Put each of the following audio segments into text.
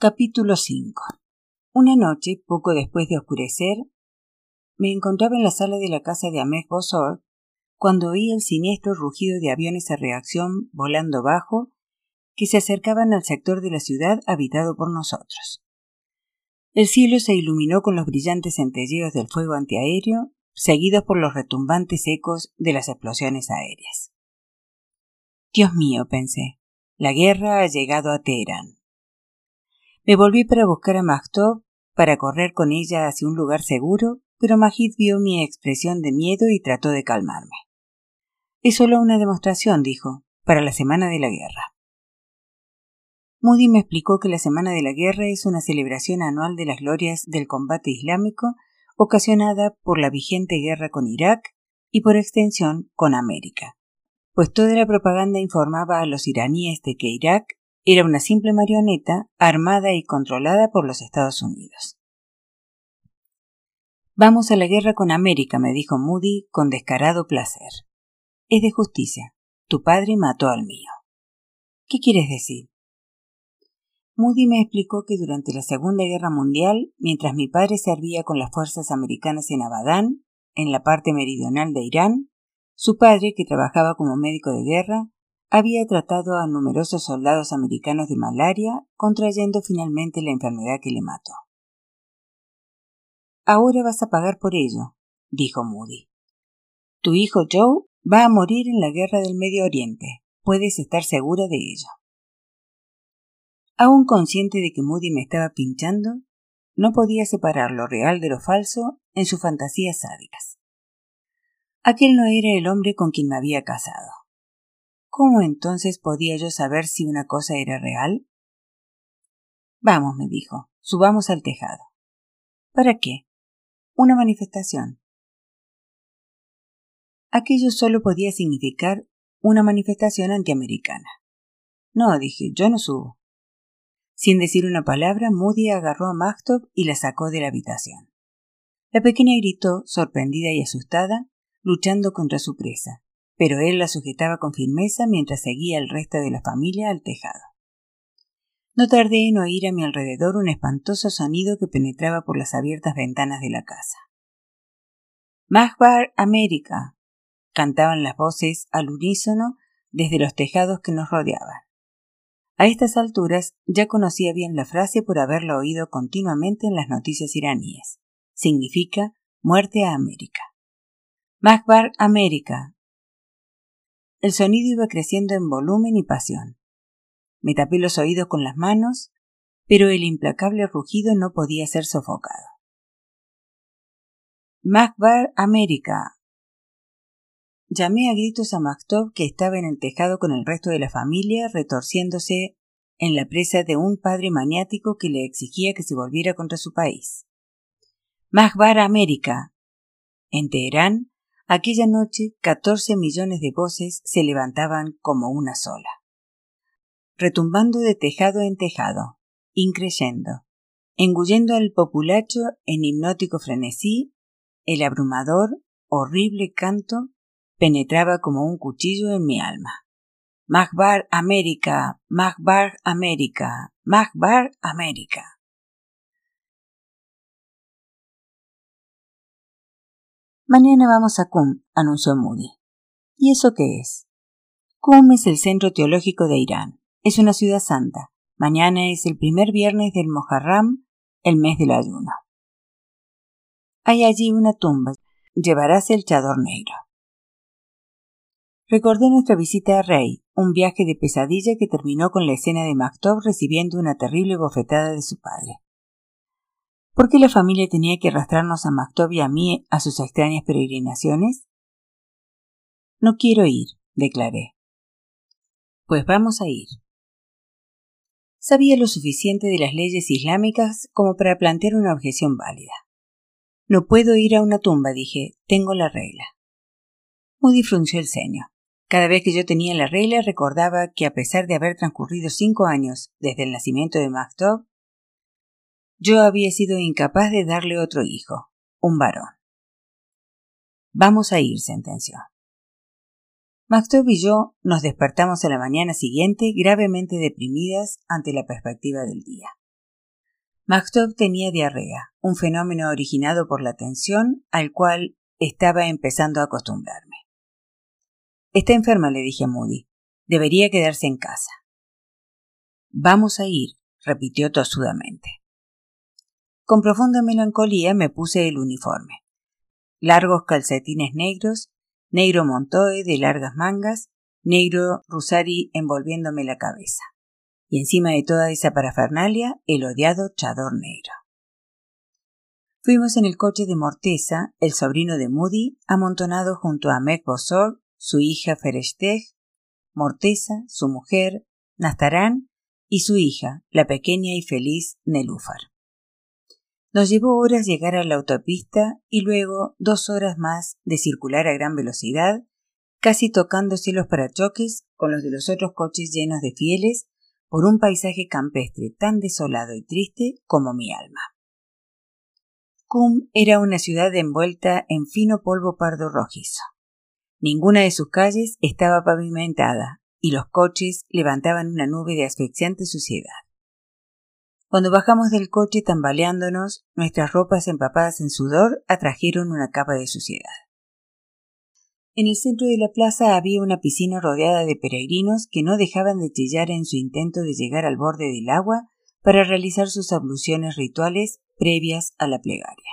Capítulo 5 Una noche, poco después de oscurecer, me encontraba en la sala de la casa de Ahmed Bosor cuando oí el siniestro rugido de aviones a reacción volando bajo que se acercaban al sector de la ciudad habitado por nosotros. El cielo se iluminó con los brillantes centelleos del fuego antiaéreo, seguidos por los retumbantes ecos de las explosiones aéreas. Dios mío, pensé, la guerra ha llegado a Teherán. Me volví para buscar a Maktov para correr con ella hacia un lugar seguro, pero Majid vio mi expresión de miedo y trató de calmarme. Es solo una demostración, dijo, para la Semana de la Guerra. Moody me explicó que la Semana de la Guerra es una celebración anual de las glorias del combate islámico ocasionada por la vigente guerra con Irak y por extensión con América, pues toda la propaganda informaba a los iraníes de que Irak era una simple marioneta armada y controlada por los Estados Unidos. Vamos a la guerra con América, me dijo Moody con descarado placer. Es de justicia. Tu padre mató al mío. ¿Qué quieres decir? Moody me explicó que durante la Segunda Guerra Mundial, mientras mi padre servía con las fuerzas americanas en Abadán, en la parte meridional de Irán, su padre, que trabajaba como médico de guerra, había tratado a numerosos soldados americanos de malaria, contrayendo finalmente la enfermedad que le mató. Ahora vas a pagar por ello, dijo Moody. Tu hijo Joe va a morir en la guerra del Medio Oriente. Puedes estar segura de ello. Aún consciente de que Moody me estaba pinchando, no podía separar lo real de lo falso en sus fantasías sádicas. Aquel no era el hombre con quien me había casado. ¿Cómo entonces podía yo saber si una cosa era real? Vamos, me dijo, subamos al tejado. ¿Para qué? Una manifestación. Aquello solo podía significar una manifestación antiamericana. No, dije, yo no subo. Sin decir una palabra, Moody agarró a Maktov y la sacó de la habitación. La pequeña gritó, sorprendida y asustada, luchando contra su presa pero él la sujetaba con firmeza mientras seguía el resto de la familia al tejado. No tardé en oír a mi alrededor un espantoso sonido que penetraba por las abiertas ventanas de la casa. Magbar América. cantaban las voces al unísono desde los tejados que nos rodeaban. A estas alturas ya conocía bien la frase por haberla oído continuamente en las noticias iraníes. Significa muerte a América. Magbar América, el sonido iba creciendo en volumen y pasión. Me tapé los oídos con las manos, pero el implacable rugido no podía ser sofocado. Macbar América. Llamé a gritos a Maktov que estaba en el tejado con el resto de la familia, retorciéndose en la presa de un padre maniático que le exigía que se volviera contra su país. Macbar América. En Teherán, Aquella noche catorce millones de voces se levantaban como una sola, retumbando de tejado en tejado, increyendo, engullendo al populacho en hipnótico frenesí, el abrumador, horrible canto penetraba como un cuchillo en mi alma. Magbar América, Magbar América, Magbar América. Mañana vamos a Qum, anunció Moody. ¿Y eso qué es? Qum es el centro teológico de Irán. Es una ciudad santa. Mañana es el primer viernes del Moharram, el mes del ayuno. Hay allí una tumba. Llevarás el chador negro. Recordé nuestra visita a Rey, un viaje de pesadilla que terminó con la escena de Maktob recibiendo una terrible bofetada de su padre. ¿Por qué la familia tenía que arrastrarnos a Maktov y a mí a sus extrañas peregrinaciones? No quiero ir, declaré. Pues vamos a ir. Sabía lo suficiente de las leyes islámicas como para plantear una objeción válida. No puedo ir a una tumba, dije, tengo la regla. Moody frunció el ceño. Cada vez que yo tenía la regla recordaba que a pesar de haber transcurrido cinco años desde el nacimiento de Maktov, yo había sido incapaz de darle otro hijo, un varón. Vamos a ir, sentenció. Maktub y yo nos despertamos a la mañana siguiente gravemente deprimidas ante la perspectiva del día. Maktub tenía diarrea, un fenómeno originado por la tensión al cual estaba empezando a acostumbrarme. Está enferma, le dije a Moody. Debería quedarse en casa. Vamos a ir, repitió tosudamente. Con profunda melancolía me puse el uniforme. Largos calcetines negros, negro montoe de largas mangas, negro rusari envolviéndome la cabeza y encima de toda esa parafernalia el odiado chador negro. Fuimos en el coche de Morteza, el sobrino de Moody, amontonado junto a Meg Bosor, su hija Ferestej, Morteza, su mujer, Nastarán y su hija, la pequeña y feliz Nelúfar. Nos llevó horas llegar a la autopista y luego dos horas más de circular a gran velocidad, casi tocándose los parachoques con los de los otros coches llenos de fieles por un paisaje campestre tan desolado y triste como mi alma. Cum era una ciudad envuelta en fino polvo pardo rojizo. Ninguna de sus calles estaba pavimentada y los coches levantaban una nube de asfixiante suciedad. Cuando bajamos del coche tambaleándonos, nuestras ropas empapadas en sudor atrajeron una capa de suciedad. En el centro de la plaza había una piscina rodeada de peregrinos que no dejaban de chillar en su intento de llegar al borde del agua para realizar sus abluciones rituales previas a la plegaria.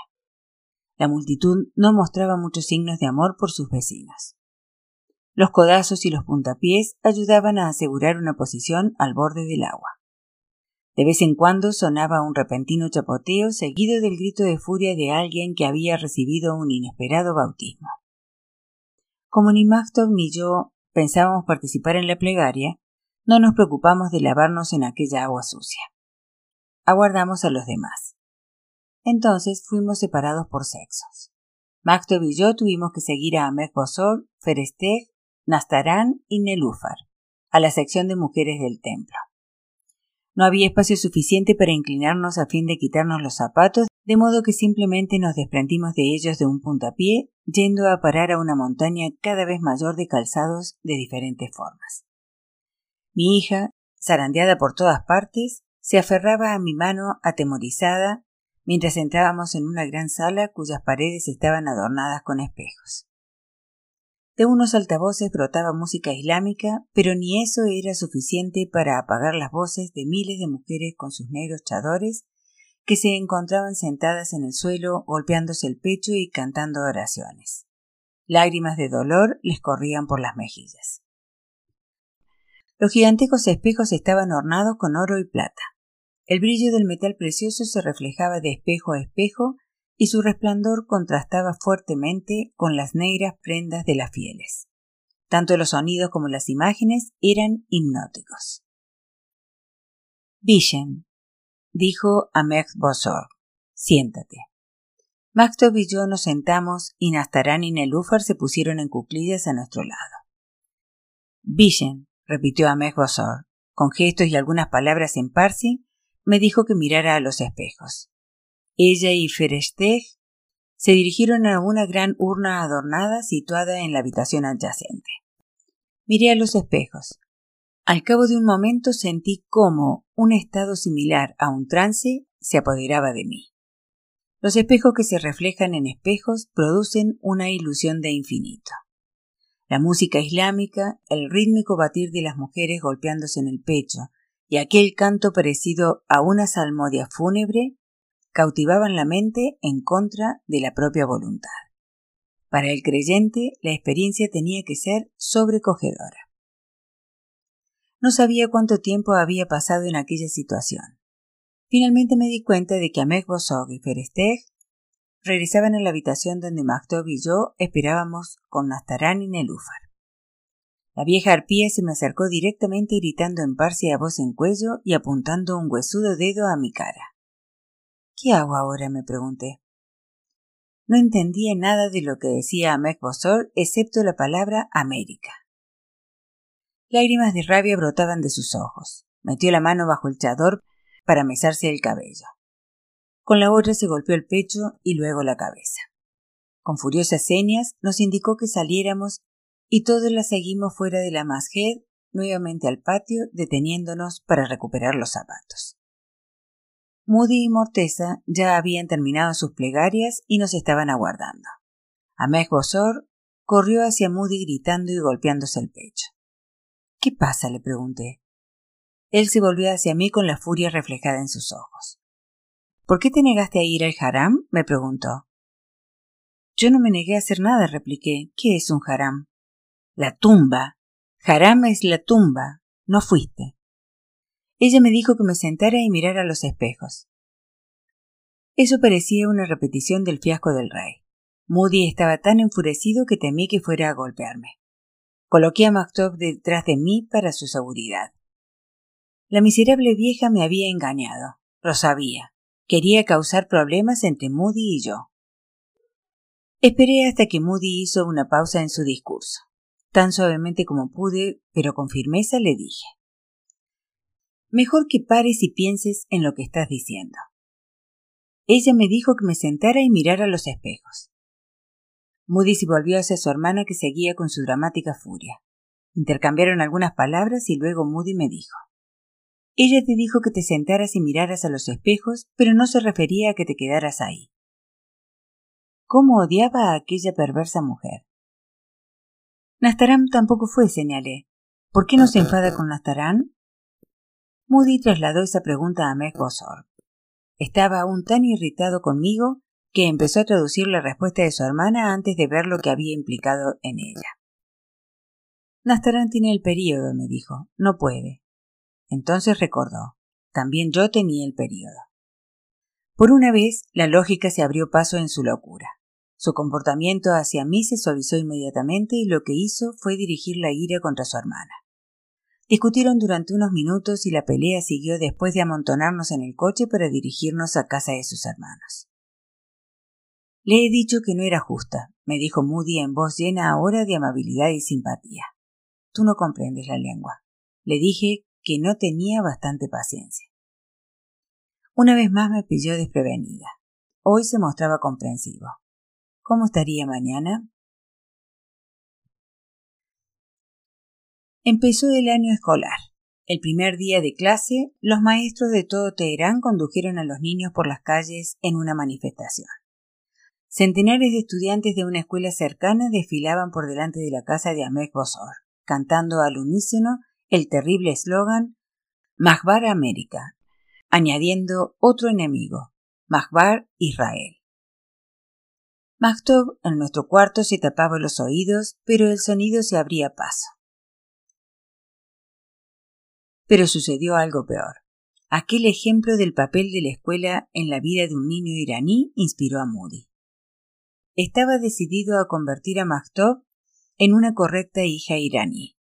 La multitud no mostraba muchos signos de amor por sus vecinos. Los codazos y los puntapiés ayudaban a asegurar una posición al borde del agua. De vez en cuando sonaba un repentino chapoteo seguido del grito de furia de alguien que había recibido un inesperado bautismo. Como ni Mactow ni yo pensábamos participar en la plegaria, no nos preocupamos de lavarnos en aquella agua sucia. Aguardamos a los demás. Entonces fuimos separados por sexos. Mactow y yo tuvimos que seguir a Ahmed Bosor, Ferestej, Nastarán y Nelúfar, a la sección de mujeres del templo. No había espacio suficiente para inclinarnos a fin de quitarnos los zapatos, de modo que simplemente nos desprendimos de ellos de un puntapié, yendo a parar a una montaña cada vez mayor de calzados de diferentes formas. Mi hija, zarandeada por todas partes, se aferraba a mi mano atemorizada mientras entrábamos en una gran sala cuyas paredes estaban adornadas con espejos. De unos altavoces brotaba música islámica, pero ni eso era suficiente para apagar las voces de miles de mujeres con sus negros chadores que se encontraban sentadas en el suelo golpeándose el pecho y cantando oraciones. Lágrimas de dolor les corrían por las mejillas. Los gigantescos espejos estaban ornados con oro y plata. El brillo del metal precioso se reflejaba de espejo a espejo y su resplandor contrastaba fuertemente con las negras prendas de las fieles. Tanto los sonidos como las imágenes eran hipnóticos. Vision, dijo a Meg Bosor. Siéntate. Mactov y yo nos sentamos y Nastarán y Nelúfar se pusieron en cuclillas a nuestro lado. Vision, repitió Meg Bosor. Con gestos y algunas palabras en parsi, me dijo que mirara a los espejos. Ella y Ferestej se dirigieron a una gran urna adornada situada en la habitación adyacente. Miré a los espejos. Al cabo de un momento sentí cómo un estado similar a un trance se apoderaba de mí. Los espejos que se reflejan en espejos producen una ilusión de infinito. La música islámica, el rítmico batir de las mujeres golpeándose en el pecho y aquel canto parecido a una salmodia fúnebre cautivaban la mente en contra de la propia voluntad. Para el creyente, la experiencia tenía que ser sobrecogedora. No sabía cuánto tiempo había pasado en aquella situación. Finalmente me di cuenta de que Ahmed Bosog y Ferestej regresaban a la habitación donde Maktov y yo esperábamos con Nastarán y Nelúfar. La vieja arpía se me acercó directamente gritando en parsi a voz en cuello y apuntando un huesudo dedo a mi cara. ¿Qué hago ahora? me pregunté. No entendía nada de lo que decía Ahmed Bosor excepto la palabra América. Lágrimas de rabia brotaban de sus ojos. Metió la mano bajo el chador para mesarse el cabello. Con la otra se golpeó el pecho y luego la cabeza. Con furiosas señas nos indicó que saliéramos y todos la seguimos fuera de la masjed, nuevamente al patio, deteniéndonos para recuperar los zapatos. Moody y Morteza ya habían terminado sus plegarias y nos estaban aguardando. Amés Bosor corrió hacia Moody gritando y golpeándose el pecho. ¿Qué pasa? le pregunté. Él se volvió hacia mí con la furia reflejada en sus ojos. ¿Por qué te negaste a ir al haram? me preguntó. Yo no me negué a hacer nada, repliqué. ¿Qué es un haram? La tumba. Haram es la tumba. No fuiste. Ella me dijo que me sentara y mirara los espejos. Eso parecía una repetición del fiasco del rey. Moody estaba tan enfurecido que temí que fuera a golpearme. Coloqué a Mactop detrás de mí para su seguridad. La miserable vieja me había engañado. Lo sabía. Quería causar problemas entre Moody y yo. Esperé hasta que Moody hizo una pausa en su discurso. Tan suavemente como pude, pero con firmeza le dije. Mejor que pares y pienses en lo que estás diciendo. Ella me dijo que me sentara y mirara los espejos. Moody se volvió hacia su hermana que seguía con su dramática furia. Intercambiaron algunas palabras y luego Moody me dijo Ella te dijo que te sentaras y miraras a los espejos, pero no se refería a que te quedaras ahí. ¿Cómo odiaba a aquella perversa mujer? Nastaram tampoco fue, señalé. ¿Por qué no se enfada con Nastaram? Moody trasladó esa pregunta a Meg Estaba aún tan irritado conmigo que empezó a traducir la respuesta de su hermana antes de ver lo que había implicado en ella. Nastarán tiene el período, me dijo. No puede. Entonces recordó. También yo tenía el período. Por una vez, la lógica se abrió paso en su locura. Su comportamiento hacia mí se suavizó inmediatamente y lo que hizo fue dirigir la ira contra su hermana. Discutieron durante unos minutos y la pelea siguió después de amontonarnos en el coche para dirigirnos a casa de sus hermanos. Le he dicho que no era justa, me dijo Moody en voz llena ahora de amabilidad y simpatía. Tú no comprendes la lengua. Le dije que no tenía bastante paciencia. Una vez más me pilló desprevenida. Hoy se mostraba comprensivo. ¿Cómo estaría mañana? Empezó el año escolar. El primer día de clase, los maestros de todo Teherán condujeron a los niños por las calles en una manifestación. Centenares de estudiantes de una escuela cercana desfilaban por delante de la casa de Ahmed Bosor, cantando al unísono el terrible eslogan Mahbar América, añadiendo otro enemigo, Mahbar Israel. Maktov en nuestro cuarto se tapaba los oídos, pero el sonido se abría paso. Pero sucedió algo peor. Aquel ejemplo del papel de la escuela en la vida de un niño iraní inspiró a Moody. Estaba decidido a convertir a Maktov en una correcta hija iraní.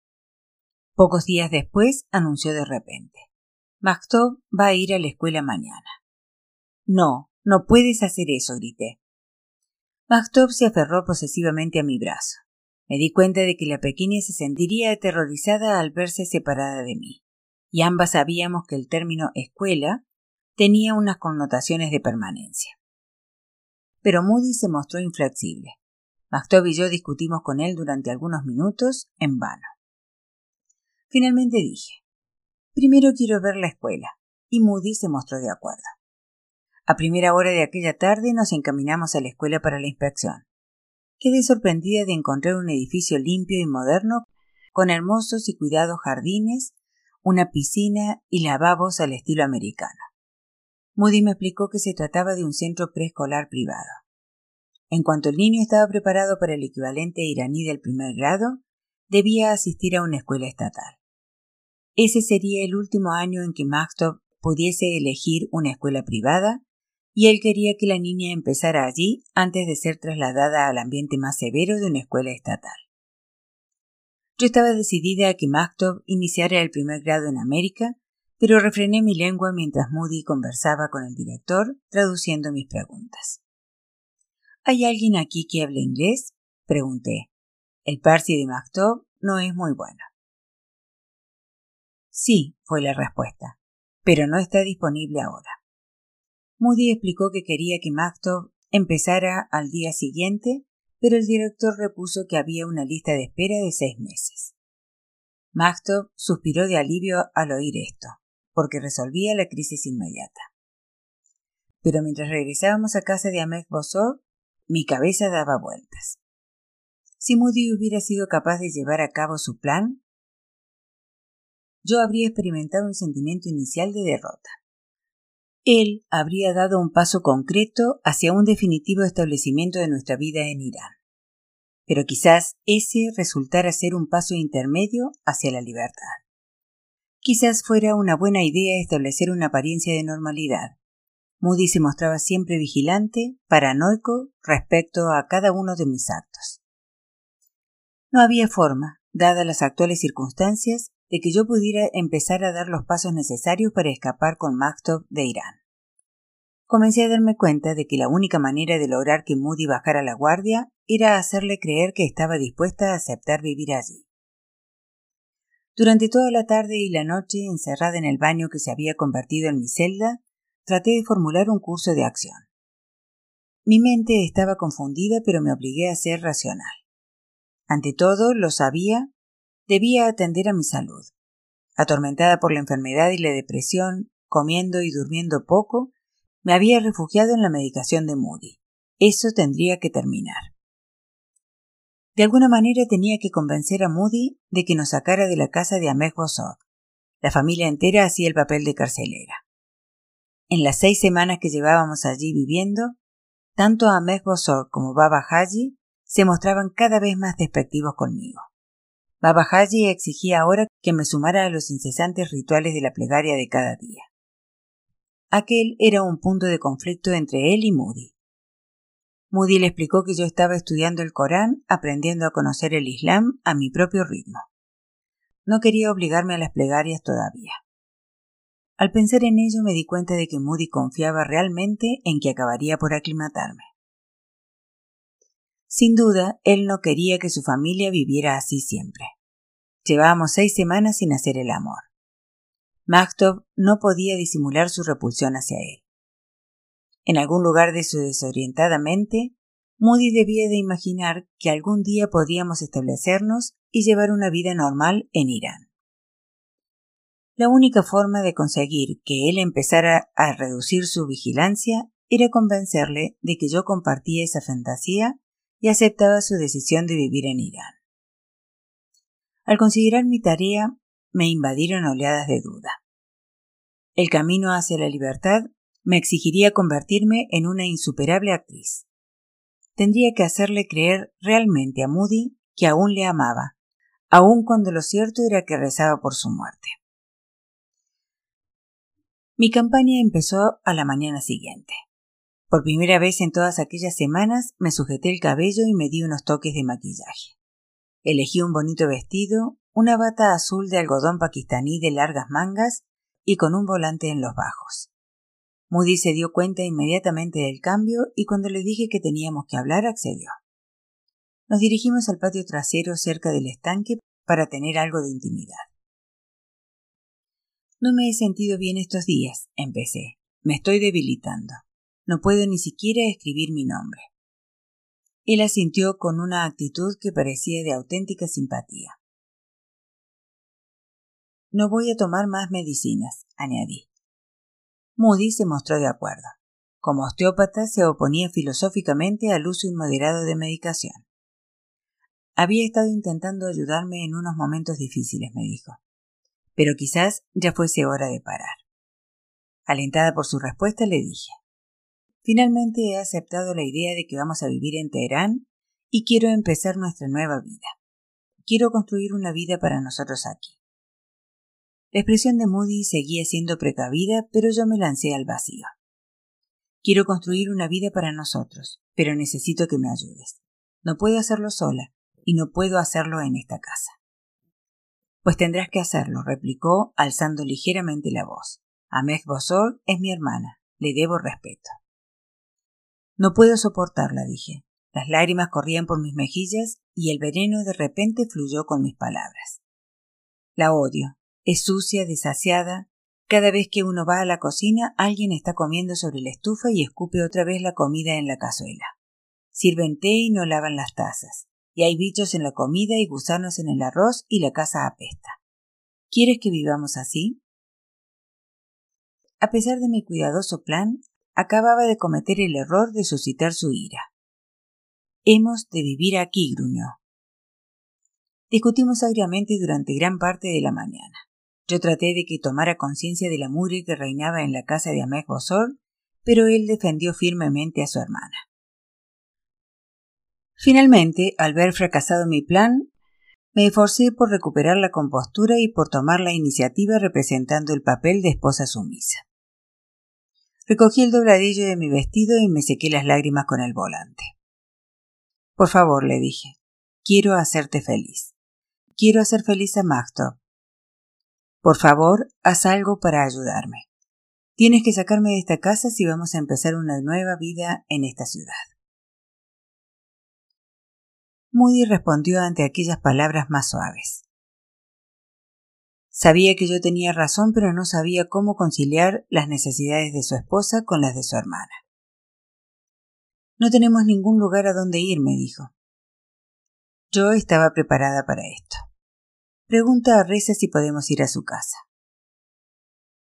Pocos días después anunció de repente Maktov va a ir a la escuela mañana. No, no puedes hacer eso, grité. Maktov se aferró posesivamente a mi brazo. Me di cuenta de que la pequeña se sentiría aterrorizada al verse separada de mí y ambas sabíamos que el término escuela tenía unas connotaciones de permanencia. Pero Moody se mostró inflexible. Mactob y yo discutimos con él durante algunos minutos en vano. Finalmente dije Primero quiero ver la escuela, y Moody se mostró de acuerdo. A primera hora de aquella tarde nos encaminamos a la escuela para la inspección. Quedé sorprendida de encontrar un edificio limpio y moderno, con hermosos y cuidados jardines una piscina y lavabos al estilo americano. Moody me explicó que se trataba de un centro preescolar privado. En cuanto el niño estaba preparado para el equivalente iraní del primer grado, debía asistir a una escuela estatal. Ese sería el último año en que Maxtop pudiese elegir una escuela privada, y él quería que la niña empezara allí antes de ser trasladada al ambiente más severo de una escuela estatal. Yo estaba decidida a que Maktov iniciara el primer grado en América, pero refrené mi lengua mientras Moody conversaba con el director, traduciendo mis preguntas. ¿Hay alguien aquí que hable inglés? pregunté. El parsi de Maktov no es muy bueno. Sí, fue la respuesta, pero no está disponible ahora. Moody explicó que quería que Maktov empezara al día siguiente pero el director repuso que había una lista de espera de seis meses. Maktov suspiró de alivio al oír esto, porque resolvía la crisis inmediata. pero mientras regresábamos a casa de Ahmed Bosor, mi cabeza daba vueltas. Si Moody hubiera sido capaz de llevar a cabo su plan, yo habría experimentado un sentimiento inicial de derrota. Él habría dado un paso concreto hacia un definitivo establecimiento de nuestra vida en Irán. Pero quizás ese resultara ser un paso intermedio hacia la libertad. Quizás fuera una buena idea establecer una apariencia de normalidad. Moody se mostraba siempre vigilante, paranoico respecto a cada uno de mis actos. No había forma, dadas las actuales circunstancias, de que yo pudiera empezar a dar los pasos necesarios para escapar con Maktov de Irán. Comencé a darme cuenta de que la única manera de lograr que Moody bajara la guardia era hacerle creer que estaba dispuesta a aceptar vivir allí. Durante toda la tarde y la noche, encerrada en el baño que se había convertido en mi celda, traté de formular un curso de acción. Mi mente estaba confundida, pero me obligué a ser racional. Ante todo, lo sabía, debía atender a mi salud. Atormentada por la enfermedad y la depresión, comiendo y durmiendo poco, me había refugiado en la medicación de Moody. Eso tendría que terminar. De alguna manera tenía que convencer a Moody de que nos sacara de la casa de Ahmed. La familia entera hacía el papel de carcelera. En las seis semanas que llevábamos allí viviendo, tanto Ahmed como Baba Haji se mostraban cada vez más despectivos conmigo. Baba Haji exigía ahora que me sumara a los incesantes rituales de la plegaria de cada día. Aquel era un punto de conflicto entre él y Moody. Moody le explicó que yo estaba estudiando el Corán, aprendiendo a conocer el Islam a mi propio ritmo. No quería obligarme a las plegarias todavía. Al pensar en ello me di cuenta de que Moody confiaba realmente en que acabaría por aclimatarme. Sin duda, él no quería que su familia viviera así siempre. Llevábamos seis semanas sin hacer el amor. Maktov no podía disimular su repulsión hacia él. En algún lugar de su desorientada mente, Moody debía de imaginar que algún día podíamos establecernos y llevar una vida normal en Irán. La única forma de conseguir que él empezara a reducir su vigilancia era convencerle de que yo compartía esa fantasía y aceptaba su decisión de vivir en Irán. Al considerar mi tarea, me invadieron oleadas de duda. El camino hacia la libertad me exigiría convertirme en una insuperable actriz. Tendría que hacerle creer realmente a Moody que aún le amaba, aun cuando lo cierto era que rezaba por su muerte. Mi campaña empezó a la mañana siguiente. Por primera vez en todas aquellas semanas me sujeté el cabello y me di unos toques de maquillaje. Elegí un bonito vestido, una bata azul de algodón pakistaní de largas mangas y con un volante en los bajos. Moody se dio cuenta inmediatamente del cambio y cuando le dije que teníamos que hablar accedió. Nos dirigimos al patio trasero cerca del estanque para tener algo de intimidad. No me he sentido bien estos días, empecé. Me estoy debilitando. No puedo ni siquiera escribir mi nombre. Él asintió con una actitud que parecía de auténtica simpatía. No voy a tomar más medicinas, añadí. Moody se mostró de acuerdo. Como osteópata se oponía filosóficamente al uso inmoderado de medicación. Había estado intentando ayudarme en unos momentos difíciles, me dijo. Pero quizás ya fuese hora de parar. Alentada por su respuesta, le dije Finalmente he aceptado la idea de que vamos a vivir en Teherán y quiero empezar nuestra nueva vida. Quiero construir una vida para nosotros aquí. La expresión de Moody seguía siendo precavida, pero yo me lancé al vacío. Quiero construir una vida para nosotros, pero necesito que me ayudes. No puedo hacerlo sola, y no puedo hacerlo en esta casa. Pues tendrás que hacerlo, replicó, alzando ligeramente la voz. Ahmed Bosor es mi hermana, le debo respeto. No puedo soportarla, dije. Las lágrimas corrían por mis mejillas y el veneno de repente fluyó con mis palabras. La odio, es sucia, desasiada. Cada vez que uno va a la cocina, alguien está comiendo sobre la estufa y escupe otra vez la comida en la cazuela. Sirven té y no lavan las tazas. Y hay bichos en la comida y gusanos en el arroz y la casa apesta. ¿Quieres que vivamos así? A pesar de mi cuidadoso plan, acababa de cometer el error de suscitar su ira. Hemos de vivir aquí, gruñó. Discutimos agriamente durante gran parte de la mañana. Yo traté de que tomara conciencia de la mugre que reinaba en la casa de Ahmed Bosor, pero él defendió firmemente a su hermana. Finalmente, al ver fracasado mi plan, me esforcé por recuperar la compostura y por tomar la iniciativa representando el papel de esposa sumisa. Recogí el dobladillo de mi vestido y me sequé las lágrimas con el volante. Por favor, le dije, quiero hacerte feliz. Quiero hacer feliz a Magdo. Por favor, haz algo para ayudarme. Tienes que sacarme de esta casa si vamos a empezar una nueva vida en esta ciudad. Moody respondió ante aquellas palabras más suaves. Sabía que yo tenía razón, pero no sabía cómo conciliar las necesidades de su esposa con las de su hermana. No tenemos ningún lugar a donde ir, me dijo. Yo estaba preparada para esto. Pregunta a Reza si podemos ir a su casa.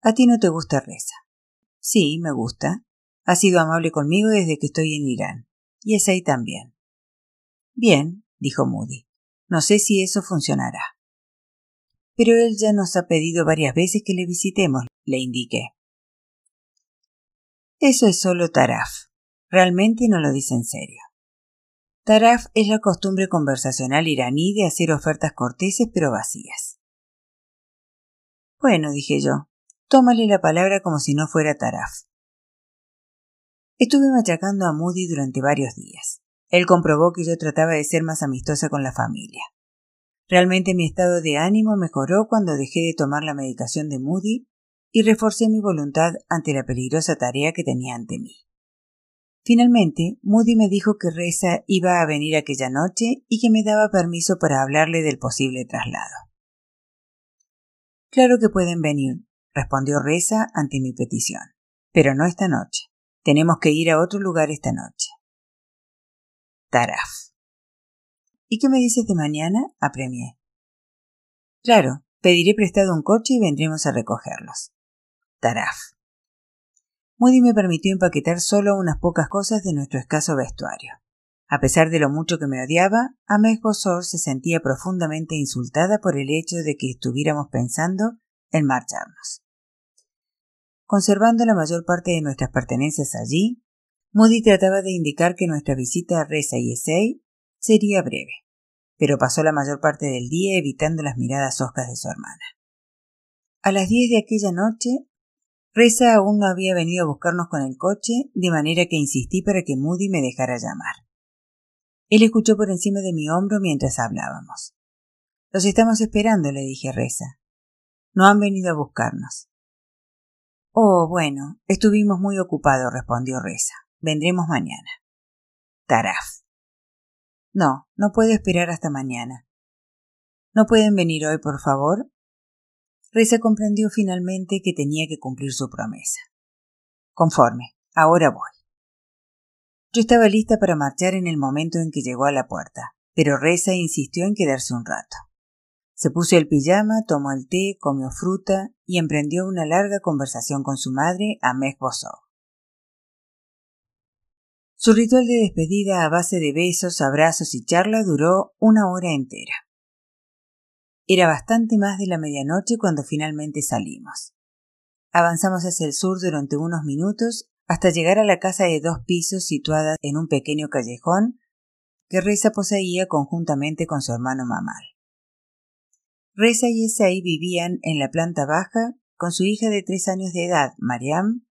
A ti no te gusta Reza. Sí, me gusta. Ha sido amable conmigo desde que estoy en Irán. Y es ahí también. Bien, dijo Moody. No sé si eso funcionará. Pero él ya nos ha pedido varias veces que le visitemos, le indiqué. Eso es solo taraf. Realmente no lo dice en serio. Taraf es la costumbre conversacional iraní de hacer ofertas corteses pero vacías. Bueno, dije yo, tómale la palabra como si no fuera Taraf. Estuve machacando a Moody durante varios días. Él comprobó que yo trataba de ser más amistosa con la familia. Realmente mi estado de ánimo mejoró cuando dejé de tomar la medicación de Moody y reforcé mi voluntad ante la peligrosa tarea que tenía ante mí. Finalmente, Moody me dijo que Reza iba a venir aquella noche y que me daba permiso para hablarle del posible traslado. Claro que pueden venir, respondió Reza ante mi petición. Pero no esta noche. Tenemos que ir a otro lugar esta noche. Taraf. ¿Y qué me dices de mañana? apremié. Claro, pediré prestado un coche y vendremos a recogerlos. Taraf. Moody me permitió empaquetar solo unas pocas cosas de nuestro escaso vestuario. A pesar de lo mucho que me odiaba, Amés Bosor se sentía profundamente insultada por el hecho de que estuviéramos pensando en marcharnos. Conservando la mayor parte de nuestras pertenencias allí, Moody trataba de indicar que nuestra visita a Reza y Essay sería breve, pero pasó la mayor parte del día evitando las miradas hoscas de su hermana. A las diez de aquella noche Reza aún no había venido a buscarnos con el coche, de manera que insistí para que Moody me dejara llamar. Él escuchó por encima de mi hombro mientras hablábamos. Los estamos esperando, le dije a Reza. No han venido a buscarnos. Oh, bueno, estuvimos muy ocupados, respondió Reza. Vendremos mañana. Taraf. No, no puedo esperar hasta mañana. ¿No pueden venir hoy, por favor? Reza comprendió finalmente que tenía que cumplir su promesa. Conforme, ahora voy. Yo estaba lista para marchar en el momento en que llegó a la puerta, pero Reza insistió en quedarse un rato. Se puso el pijama, tomó el té, comió fruta y emprendió una larga conversación con su madre, Amej Bosó. Su ritual de despedida a base de besos, abrazos y charla duró una hora entera. Era bastante más de la medianoche cuando finalmente salimos. Avanzamos hacia el sur durante unos minutos hasta llegar a la casa de dos pisos situada en un pequeño callejón que Reza poseía conjuntamente con su hermano Mamal. Reza y Esai vivían en la planta baja con su hija de tres años de edad, Mariam,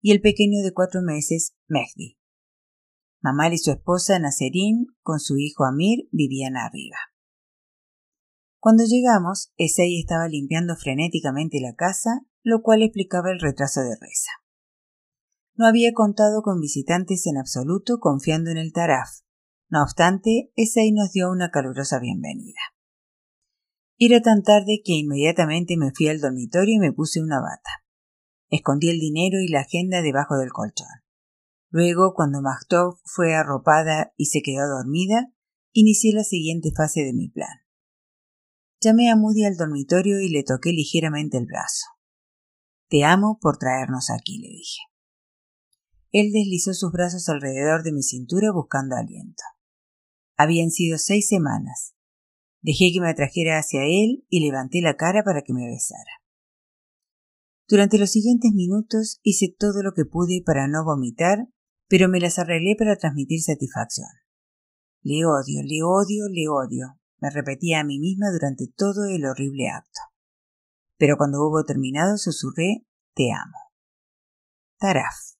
y el pequeño de cuatro meses, Mehdi. Mamal y su esposa, Naserín, con su hijo Amir, vivían arriba. Cuando llegamos, Esei estaba limpiando frenéticamente la casa, lo cual explicaba el retraso de Reza. No había contado con visitantes en absoluto confiando en el Taraf. No obstante, Esei nos dio una calurosa bienvenida. Era tan tarde que inmediatamente me fui al dormitorio y me puse una bata. Escondí el dinero y la agenda debajo del colchón. Luego, cuando Machtov fue arropada y se quedó dormida, inicié la siguiente fase de mi plan. Llamé a Moody al dormitorio y le toqué ligeramente el brazo. Te amo por traernos aquí, le dije. Él deslizó sus brazos alrededor de mi cintura buscando aliento. Habían sido seis semanas. Dejé que me atrajera hacia él y levanté la cara para que me besara. Durante los siguientes minutos hice todo lo que pude para no vomitar, pero me las arreglé para transmitir satisfacción. Le odio, le odio, le odio, me repetía a mí misma durante todo el horrible acto. Pero cuando hubo terminado susurré Te amo. Taraf.